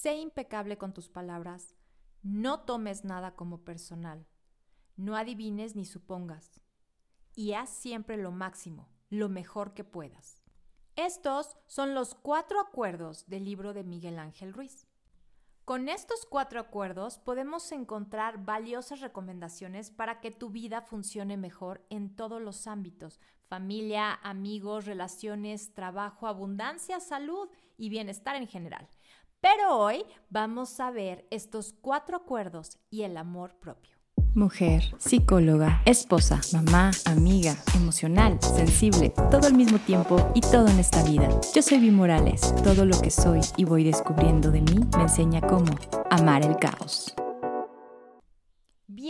Sé impecable con tus palabras, no tomes nada como personal, no adivines ni supongas, y haz siempre lo máximo, lo mejor que puedas. Estos son los cuatro acuerdos del libro de Miguel Ángel Ruiz. Con estos cuatro acuerdos podemos encontrar valiosas recomendaciones para que tu vida funcione mejor en todos los ámbitos, familia, amigos, relaciones, trabajo, abundancia, salud y bienestar en general. Pero hoy vamos a ver estos cuatro acuerdos y el amor propio. Mujer, psicóloga, esposa, mamá, amiga, emocional, sensible, todo al mismo tiempo y todo en esta vida. Yo soy Vi Morales. Todo lo que soy y voy descubriendo de mí me enseña cómo amar el caos.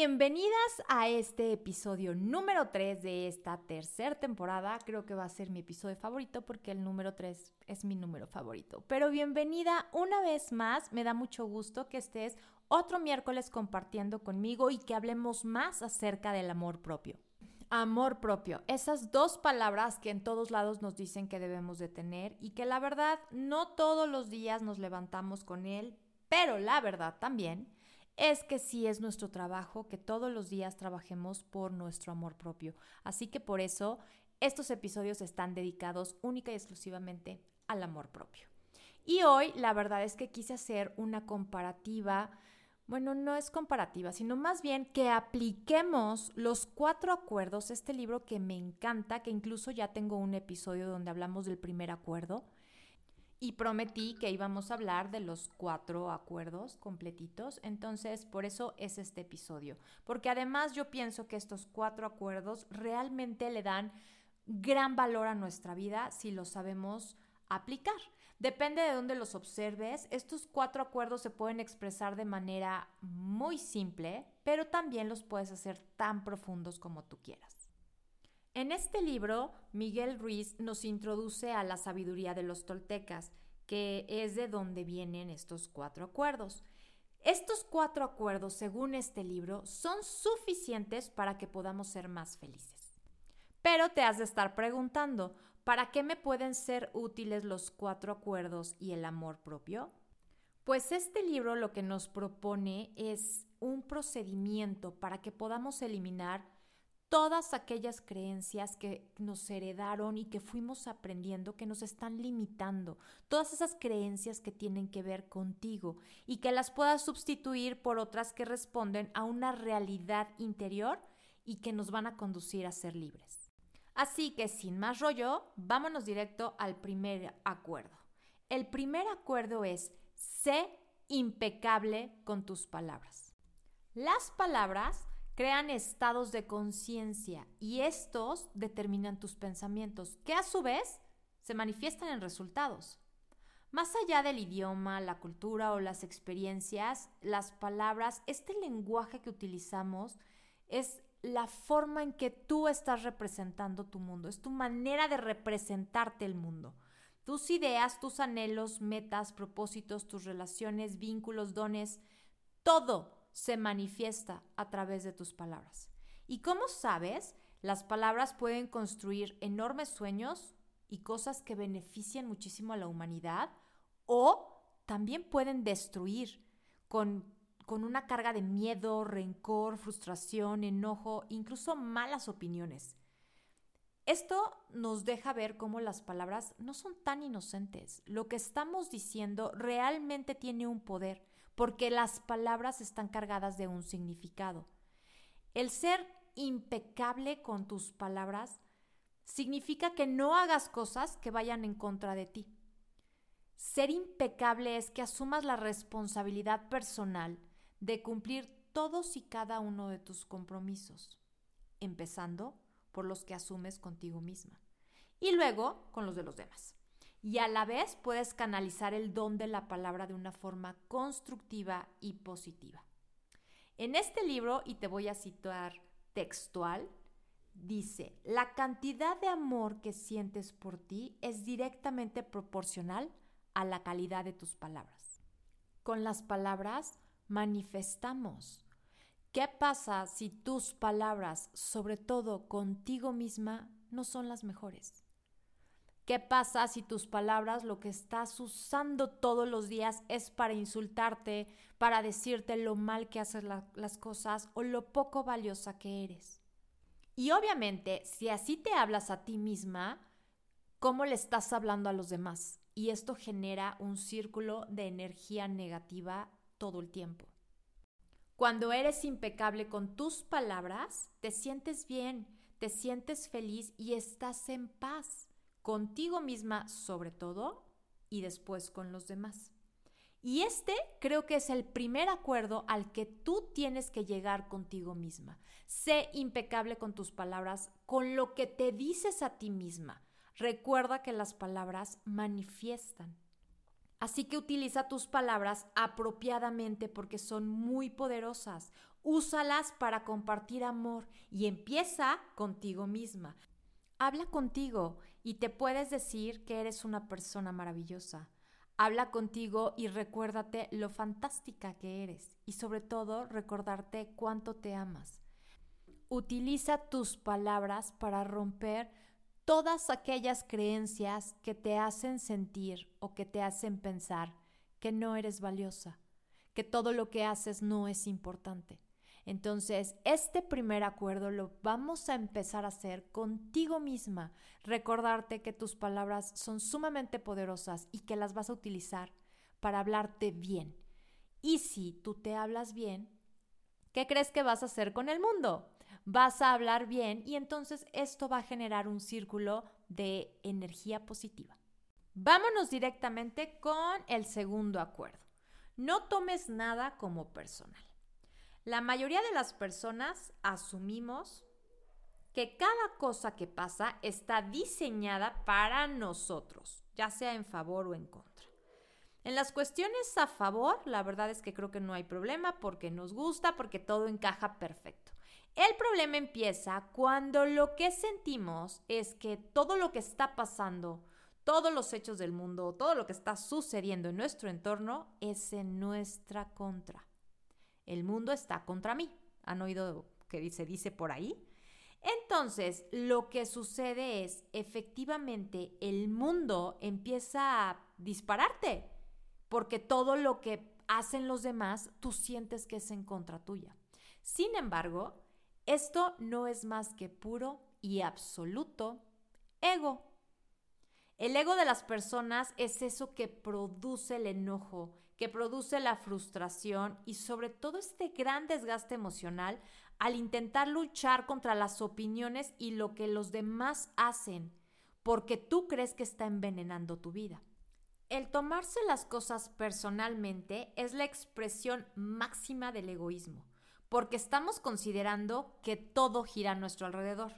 Bienvenidas a este episodio número 3 de esta tercera temporada. Creo que va a ser mi episodio favorito porque el número 3 es mi número favorito. Pero bienvenida una vez más. Me da mucho gusto que estés otro miércoles compartiendo conmigo y que hablemos más acerca del amor propio. Amor propio, esas dos palabras que en todos lados nos dicen que debemos de tener y que la verdad no todos los días nos levantamos con él, pero la verdad también es que sí es nuestro trabajo que todos los días trabajemos por nuestro amor propio. Así que por eso estos episodios están dedicados única y exclusivamente al amor propio. Y hoy la verdad es que quise hacer una comparativa, bueno, no es comparativa, sino más bien que apliquemos los cuatro acuerdos, este libro que me encanta, que incluso ya tengo un episodio donde hablamos del primer acuerdo y prometí que íbamos a hablar de los cuatro acuerdos completitos, entonces por eso es este episodio, porque además yo pienso que estos cuatro acuerdos realmente le dan gran valor a nuestra vida si lo sabemos aplicar. Depende de dónde los observes, estos cuatro acuerdos se pueden expresar de manera muy simple, pero también los puedes hacer tan profundos como tú quieras. En este libro, Miguel Ruiz nos introduce a la sabiduría de los toltecas, que es de donde vienen estos cuatro acuerdos. Estos cuatro acuerdos, según este libro, son suficientes para que podamos ser más felices. Pero te has de estar preguntando, ¿para qué me pueden ser útiles los cuatro acuerdos y el amor propio? Pues este libro lo que nos propone es un procedimiento para que podamos eliminar todas aquellas creencias que nos heredaron y que fuimos aprendiendo que nos están limitando, todas esas creencias que tienen que ver contigo y que las puedas sustituir por otras que responden a una realidad interior y que nos van a conducir a ser libres. Así que sin más rollo, vámonos directo al primer acuerdo. El primer acuerdo es sé impecable con tus palabras. Las palabras crean estados de conciencia y estos determinan tus pensamientos, que a su vez se manifiestan en resultados. Más allá del idioma, la cultura o las experiencias, las palabras, este lenguaje que utilizamos es la forma en que tú estás representando tu mundo, es tu manera de representarte el mundo. Tus ideas, tus anhelos, metas, propósitos, tus relaciones, vínculos, dones, todo se manifiesta a través de tus palabras. Y como sabes, las palabras pueden construir enormes sueños y cosas que benefician muchísimo a la humanidad o también pueden destruir con, con una carga de miedo, rencor, frustración, enojo, incluso malas opiniones. Esto nos deja ver cómo las palabras no son tan inocentes. Lo que estamos diciendo realmente tiene un poder porque las palabras están cargadas de un significado. El ser impecable con tus palabras significa que no hagas cosas que vayan en contra de ti. Ser impecable es que asumas la responsabilidad personal de cumplir todos y cada uno de tus compromisos, empezando por los que asumes contigo misma y luego con los de los demás y a la vez puedes canalizar el don de la palabra de una forma constructiva y positiva. En este libro, y te voy a citar textual, dice, la cantidad de amor que sientes por ti es directamente proporcional a la calidad de tus palabras. Con las palabras manifestamos. ¿Qué pasa si tus palabras, sobre todo contigo misma, no son las mejores? ¿Qué pasa si tus palabras lo que estás usando todos los días es para insultarte, para decirte lo mal que haces las cosas o lo poco valiosa que eres? Y obviamente, si así te hablas a ti misma, ¿cómo le estás hablando a los demás? Y esto genera un círculo de energía negativa todo el tiempo. Cuando eres impecable con tus palabras, te sientes bien, te sientes feliz y estás en paz contigo misma sobre todo y después con los demás. Y este creo que es el primer acuerdo al que tú tienes que llegar contigo misma. Sé impecable con tus palabras, con lo que te dices a ti misma. Recuerda que las palabras manifiestan. Así que utiliza tus palabras apropiadamente porque son muy poderosas. Úsalas para compartir amor y empieza contigo misma. Habla contigo y te puedes decir que eres una persona maravillosa. Habla contigo y recuérdate lo fantástica que eres y sobre todo recordarte cuánto te amas. Utiliza tus palabras para romper todas aquellas creencias que te hacen sentir o que te hacen pensar que no eres valiosa, que todo lo que haces no es importante. Entonces, este primer acuerdo lo vamos a empezar a hacer contigo misma. Recordarte que tus palabras son sumamente poderosas y que las vas a utilizar para hablarte bien. Y si tú te hablas bien, ¿qué crees que vas a hacer con el mundo? Vas a hablar bien y entonces esto va a generar un círculo de energía positiva. Vámonos directamente con el segundo acuerdo. No tomes nada como personal. La mayoría de las personas asumimos que cada cosa que pasa está diseñada para nosotros, ya sea en favor o en contra. En las cuestiones a favor, la verdad es que creo que no hay problema porque nos gusta, porque todo encaja perfecto. El problema empieza cuando lo que sentimos es que todo lo que está pasando, todos los hechos del mundo, todo lo que está sucediendo en nuestro entorno es en nuestra contra el mundo está contra mí. ¿Han oído que se dice por ahí? Entonces, lo que sucede es, efectivamente, el mundo empieza a dispararte, porque todo lo que hacen los demás, tú sientes que es en contra tuya. Sin embargo, esto no es más que puro y absoluto ego. El ego de las personas es eso que produce el enojo, que produce la frustración y sobre todo este gran desgaste emocional al intentar luchar contra las opiniones y lo que los demás hacen, porque tú crees que está envenenando tu vida. El tomarse las cosas personalmente es la expresión máxima del egoísmo, porque estamos considerando que todo gira a nuestro alrededor.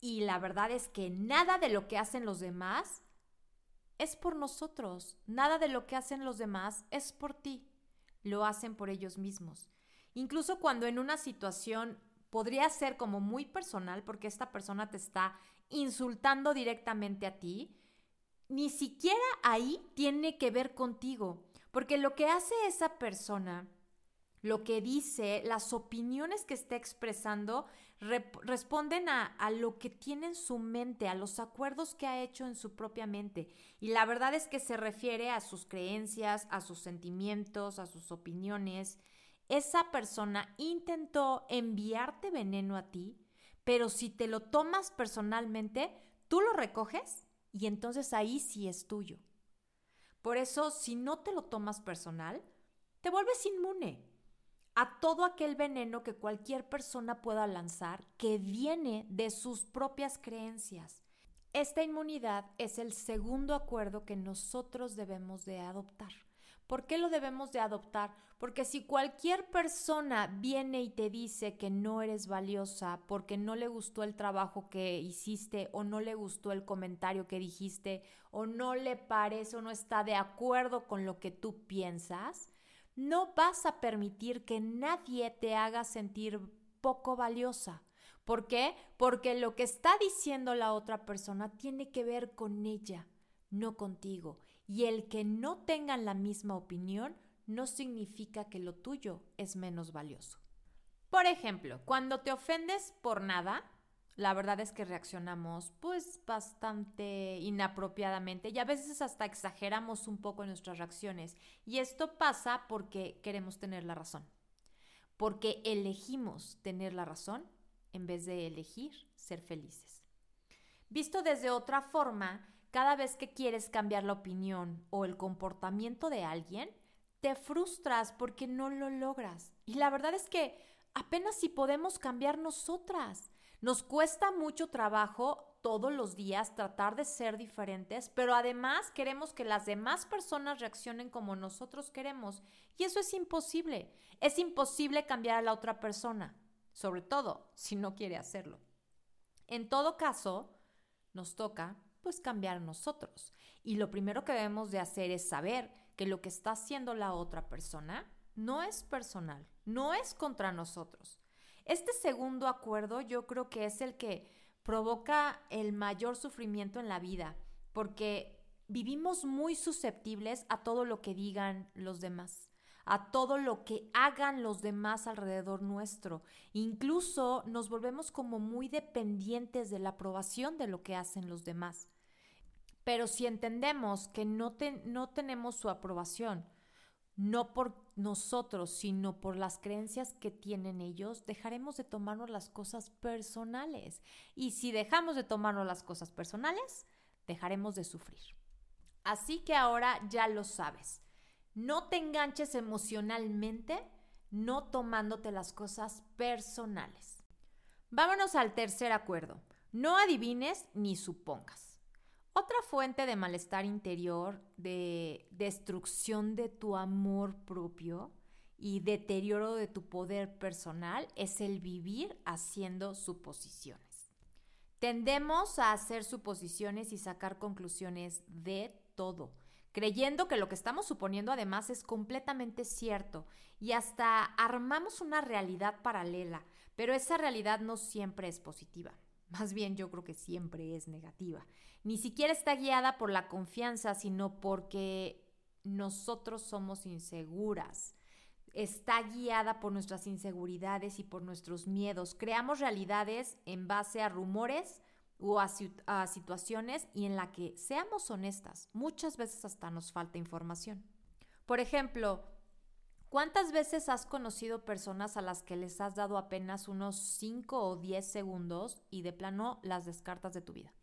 Y la verdad es que nada de lo que hacen los demás es por nosotros. Nada de lo que hacen los demás es por ti. Lo hacen por ellos mismos. Incluso cuando en una situación podría ser como muy personal porque esta persona te está insultando directamente a ti, ni siquiera ahí tiene que ver contigo. Porque lo que hace esa persona, lo que dice, las opiniones que está expresando, responden a, a, lo que tiene en su mente, a los acuerdos que ha hecho en su propia mente. Y la verdad es que se refiere a sus creencias, a sus sentimientos, a sus opiniones. Esa persona intentó enviarte veneno a ti, pero si te lo tomas personalmente, tú lo recoges y entonces ahí sí es tuyo. Por eso, si no te lo tomas personal, te vuelves inmune a todo aquel veneno que cualquier persona pueda lanzar que viene de sus propias creencias. Esta inmunidad es el segundo acuerdo que nosotros debemos de adoptar. ¿Por qué lo debemos de adoptar? Porque si cualquier persona viene y te dice que no eres valiosa porque no le gustó el trabajo que hiciste o no le gustó el comentario que dijiste o no le parece o no está de acuerdo con lo que tú piensas, no vas a permitir que nadie te haga sentir poco valiosa. ¿Por qué? Porque lo que está diciendo la otra persona tiene que ver con ella, no contigo. Y el que no tengan la misma opinión no significa que lo tuyo es menos valioso. Por ejemplo, cuando te ofendes por nada, la verdad es que reaccionamos pues bastante inapropiadamente y a veces hasta exageramos un poco nuestras reacciones. Y esto pasa porque queremos tener la razón, porque elegimos tener la razón en vez de elegir ser felices. Visto desde otra forma, cada vez que quieres cambiar la opinión o el comportamiento de alguien, te frustras porque no lo logras. Y la verdad es que apenas si podemos cambiar nosotras. Nos cuesta mucho trabajo todos los días tratar de ser diferentes, pero además queremos que las demás personas reaccionen como nosotros queremos. Y eso es imposible. Es imposible cambiar a la otra persona, sobre todo si no quiere hacerlo. En todo caso, nos toca pues cambiar nosotros. Y lo primero que debemos de hacer es saber que lo que está haciendo la otra persona no es personal, no es contra nosotros. Este segundo acuerdo yo creo que es el que provoca el mayor sufrimiento en la vida, porque vivimos muy susceptibles a todo lo que digan los demás, a todo lo que hagan los demás alrededor nuestro. Incluso nos volvemos como muy dependientes de la aprobación de lo que hacen los demás. Pero si entendemos que no, tenemos su aprobación, no por nosotros, sino por las creencias que tienen ellos, dejaremos de tomarnos las cosas personales. Y si dejamos de tomarnos las cosas personales, dejaremos de sufrir. Así que ahora ya lo sabes. No te enganches emocionalmente no tomándote las cosas personales. Vámonos al tercer acuerdo. No adivines ni supongas. Otra fuente de malestar interior, de destrucción de tu amor propio y deterioro de tu poder personal es el vivir haciendo suposiciones. Tendemos a hacer suposiciones y sacar conclusiones de todo, creyendo que lo que estamos suponiendo además es completamente cierto y hasta armamos una realidad paralela, pero esa realidad no siempre es positiva. Más bien yo creo que siempre es negativa ni siquiera está guiada por la confianza, sino porque nosotros somos inseguras. Está guiada por nuestras inseguridades y por nuestros miedos. Creamos realidades en base a rumores o a, situaciones y en la que, seamos honestas, muchas veces hasta nos falta información. Por ejemplo, ¿Cuántas veces has conocido personas a las que les has dado apenas unos 5 o 10 segundos y de plano las descartas de tu vida?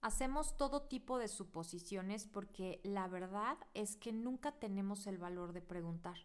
Hacemos todo tipo de suposiciones porque la verdad es que nunca tenemos el valor de preguntar.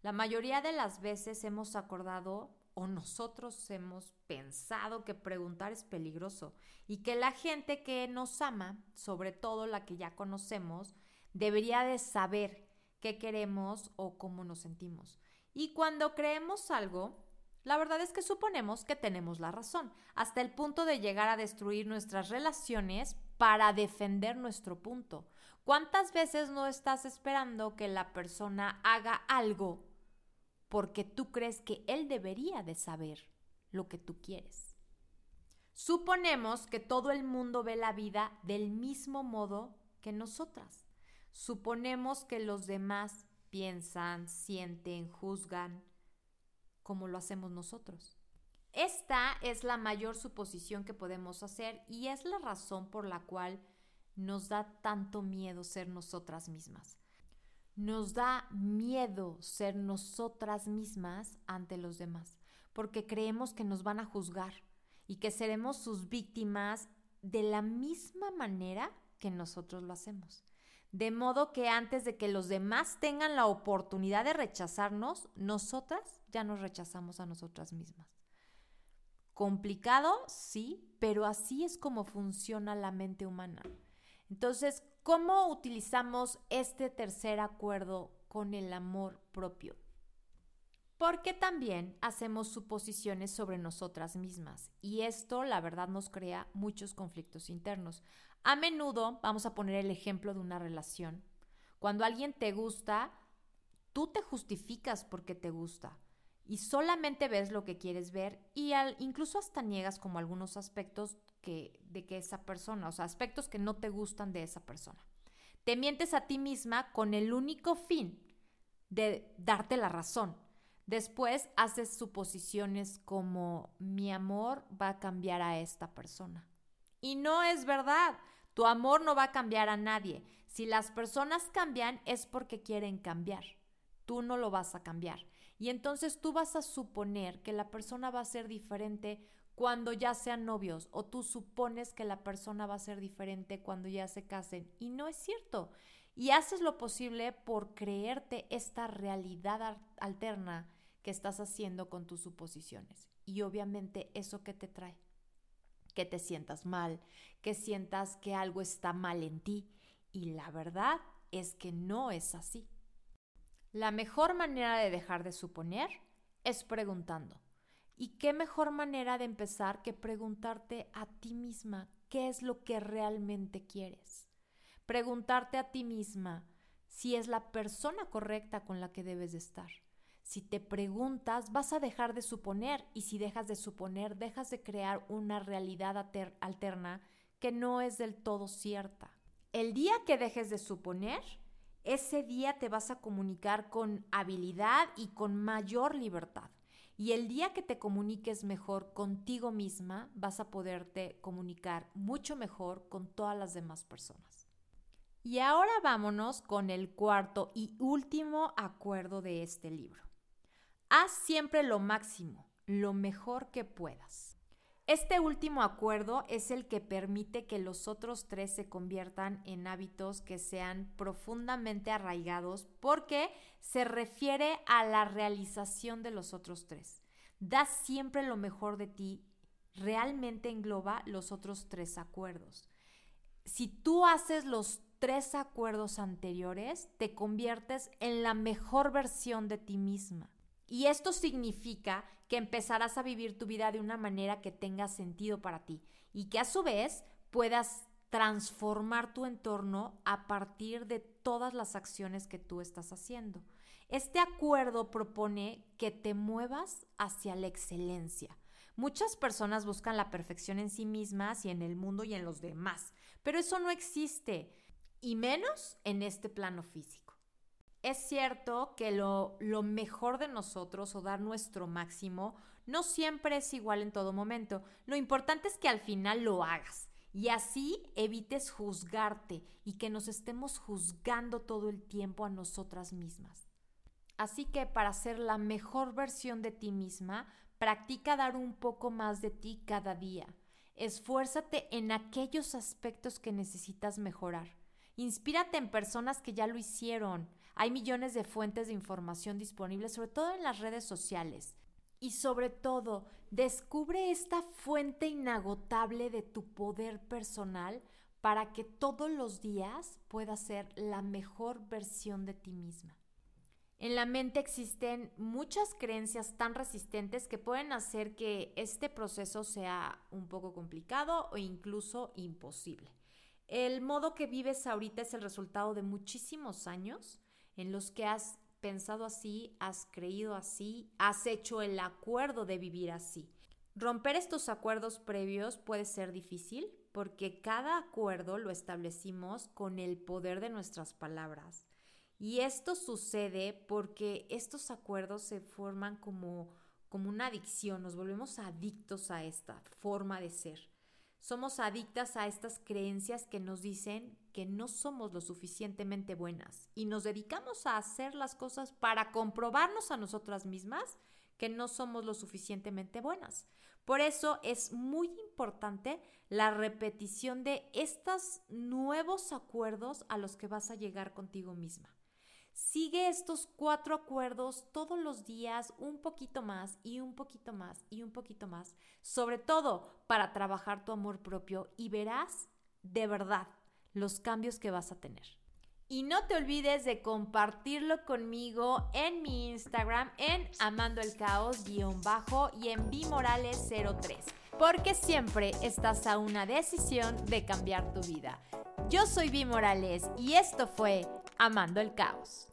La mayoría de las veces hemos acordado o nosotros hemos pensado que preguntar es peligroso y que la gente que nos ama, sobre todo la que ya conocemos, debería de saber qué queremos o cómo nos sentimos. Y cuando creemos algo, la verdad es que suponemos que tenemos la razón, hasta el punto de llegar a destruir nuestras relaciones para defender nuestro punto. ¿Cuántas veces no estás esperando que la persona haga algo porque tú crees que él debería de saber lo que tú quieres? Suponemos que todo el mundo ve la vida del mismo modo que nosotras. Suponemos que los demás piensan, sienten, juzgan, como lo hacemos nosotros. Esta es la mayor suposición que podemos hacer y es la razón por la cual nos da tanto miedo ser nosotras mismas. Nos da miedo ser nosotras mismas ante los demás, porque creemos que nos van a juzgar y que seremos sus víctimas de la misma manera que nosotros lo hacemos. De modo que antes de que los demás tengan la oportunidad de rechazarnos, nosotras ya nos rechazamos a nosotras mismas. Complicado, sí, pero así es como funciona la mente humana. Entonces, ¿cómo utilizamos este tercer acuerdo con el amor propio? Porque también hacemos suposiciones sobre nosotras mismas y esto, la verdad, nos crea muchos conflictos internos. A menudo, vamos a poner el ejemplo de una relación. Cuando alguien te gusta, tú te justificas porque te gusta y solamente ves lo que quieres ver y al, incluso hasta niegas como algunos aspectos que, de que esa persona, o sea, aspectos que no te gustan de esa persona. Te mientes a ti misma con el único fin de darte la razón, Después haces suposiciones como mi amor va a cambiar a esta persona. Y no es verdad. Tu amor no va a cambiar a nadie. Si las personas cambian es porque quieren cambiar. Tú no lo vas a cambiar. Y entonces tú vas a suponer que la persona va a ser diferente cuando ya sean novios o tú supones que la persona va a ser diferente cuando ya se casen. Y no es cierto. Y haces lo posible por creerte esta realidad alterna que estás haciendo con tus suposiciones. Y obviamente eso que te trae, que te sientas mal, que sientas que algo está mal en ti. Y la verdad es que no es así. La mejor manera de dejar de suponer es preguntando. ¿Y qué mejor manera de empezar que preguntarte a ti misma qué es lo que realmente quieres? Preguntarte a ti misma si es la persona correcta con la que debes de estar. Si te preguntas, vas a dejar de suponer y si dejas de suponer, dejas de crear una realidad alterna que no es del todo cierta. El día que dejes de suponer, ese día te vas a comunicar con habilidad y con mayor libertad. Y el día que te comuniques mejor contigo misma, vas a poderte comunicar mucho mejor con todas las demás personas. Y ahora vámonos con el cuarto y último acuerdo de este libro. Haz siempre lo máximo, lo mejor que puedas. Este último acuerdo es el que permite que los otros tres se conviertan en hábitos que sean profundamente arraigados porque se refiere a la realización de los otros tres. Da siempre lo mejor de ti, realmente engloba los otros tres acuerdos. Si tú haces los tres acuerdos anteriores, te conviertes en la mejor versión de ti misma. Y esto significa que empezarás a vivir tu vida de una manera que tenga sentido para ti y que a su vez puedas transformar tu entorno a partir de todas las acciones que tú estás haciendo. Este acuerdo propone que te muevas hacia la excelencia. Muchas personas buscan la perfección en sí mismas y en el mundo y en los demás, pero eso no existe, y menos en este plano físico. Es cierto que lo, lo, mejor de nosotros o dar nuestro máximo no siempre es igual en todo momento. Lo importante es que al final lo hagas y así evites juzgarte y que nos estemos juzgando todo el tiempo a nosotras mismas. Así que para ser la mejor versión de ti misma, practica dar un poco más de ti cada día. Esfuérzate en aquellos aspectos que necesitas mejorar. Inspírate en personas que ya lo hicieron hay millones de fuentes de información disponibles, sobre todo en las redes sociales. Y sobre todo, descubre esta fuente inagotable de tu poder personal para que todos los días puedas ser la mejor versión de ti misma. En la mente existen muchas creencias tan resistentes que pueden hacer que este proceso sea un poco complicado o incluso imposible. El modo que vives ahorita es el resultado de muchísimos años en los que has pensado así, has creído así, has hecho el acuerdo de vivir así. Romper estos acuerdos previos puede ser difícil porque cada acuerdo lo establecimos con el poder de nuestras palabras. Y esto sucede porque estos acuerdos se forman como, como una adicción, nos volvemos adictos a esta forma de ser. Somos adictas a estas creencias que nos dicen que no somos lo suficientemente buenas y nos dedicamos a hacer las cosas para comprobarnos a nosotras mismas que no somos lo suficientemente buenas. Por eso es muy importante la repetición de estos nuevos acuerdos a los que vas a llegar contigo misma. Sigue estos cuatro acuerdos todos los días un poquito más y un poquito más y un poquito más, sobre todo para trabajar tu amor propio y verás de verdad los cambios que vas a tener. Y no te olvides de compartirlo conmigo en mi Instagram en amando el caos bajo y en bimorales03, porque siempre estás a una decisión de cambiar tu vida. Yo soy Vi Morales y esto fue Amando el Caos.